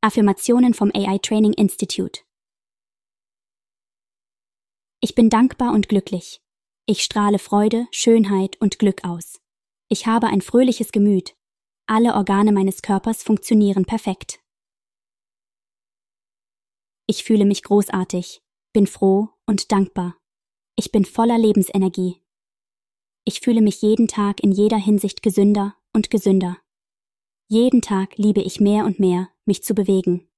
Affirmationen vom AI Training Institute. Ich bin dankbar und glücklich. Ich strahle Freude, Schönheit und Glück aus. Ich habe ein fröhliches Gemüt. Alle Organe meines Körpers funktionieren perfekt. Ich fühle mich großartig, bin froh und dankbar. Ich bin voller Lebensenergie. Ich fühle mich jeden Tag in jeder Hinsicht gesünder und gesünder. Jeden Tag liebe ich mehr und mehr, mich zu bewegen.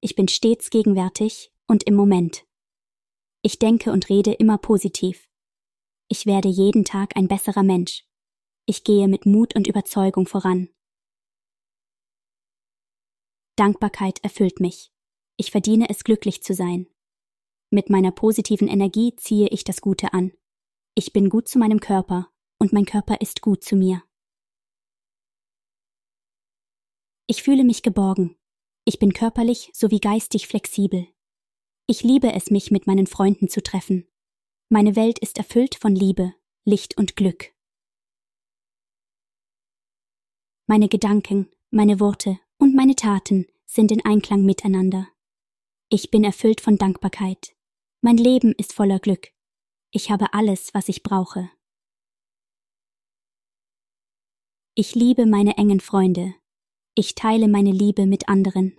Ich bin stets gegenwärtig und im Moment. Ich denke und rede immer positiv. Ich werde jeden Tag ein besserer Mensch. Ich gehe mit Mut und Überzeugung voran. Dankbarkeit erfüllt mich. Ich verdiene es glücklich zu sein. Mit meiner positiven Energie ziehe ich das Gute an. Ich bin gut zu meinem Körper und mein Körper ist gut zu mir. Ich fühle mich geborgen. Ich bin körperlich sowie geistig flexibel. Ich liebe es, mich mit meinen Freunden zu treffen. Meine Welt ist erfüllt von Liebe, Licht und Glück. Meine Gedanken, meine Worte und meine Taten sind in Einklang miteinander. Ich bin erfüllt von Dankbarkeit. Mein Leben ist voller Glück. Ich habe alles, was ich brauche. Ich liebe meine engen Freunde. Ich teile meine Liebe mit anderen.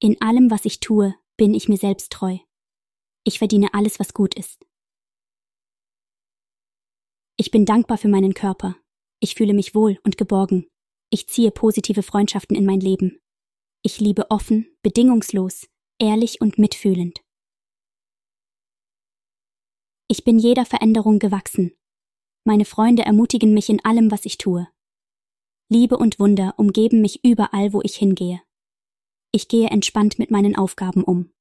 In allem, was ich tue, bin ich mir selbst treu. Ich verdiene alles, was gut ist. Ich bin dankbar für meinen Körper. Ich fühle mich wohl und geborgen. Ich ziehe positive Freundschaften in mein Leben. Ich liebe offen, bedingungslos, ehrlich und mitfühlend. Ich bin jeder Veränderung gewachsen. Meine Freunde ermutigen mich in allem, was ich tue. Liebe und Wunder umgeben mich überall, wo ich hingehe. Ich gehe entspannt mit meinen Aufgaben um.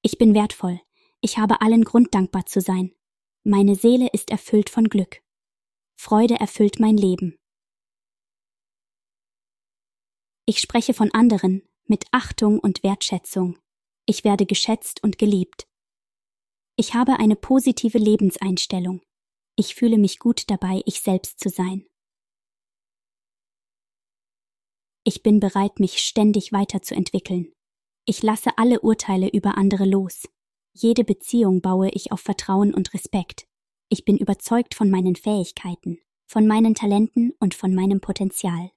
Ich bin wertvoll. Ich habe allen Grund dankbar zu sein. Meine Seele ist erfüllt von Glück. Freude erfüllt mein Leben. Ich spreche von anderen mit Achtung und Wertschätzung. Ich werde geschätzt und geliebt. Ich habe eine positive Lebenseinstellung. Ich fühle mich gut dabei, ich selbst zu sein. Ich bin bereit, mich ständig weiterzuentwickeln. Ich lasse alle Urteile über andere los. Jede Beziehung baue ich auf Vertrauen und Respekt. Ich bin überzeugt von meinen Fähigkeiten, von meinen Talenten und von meinem Potenzial.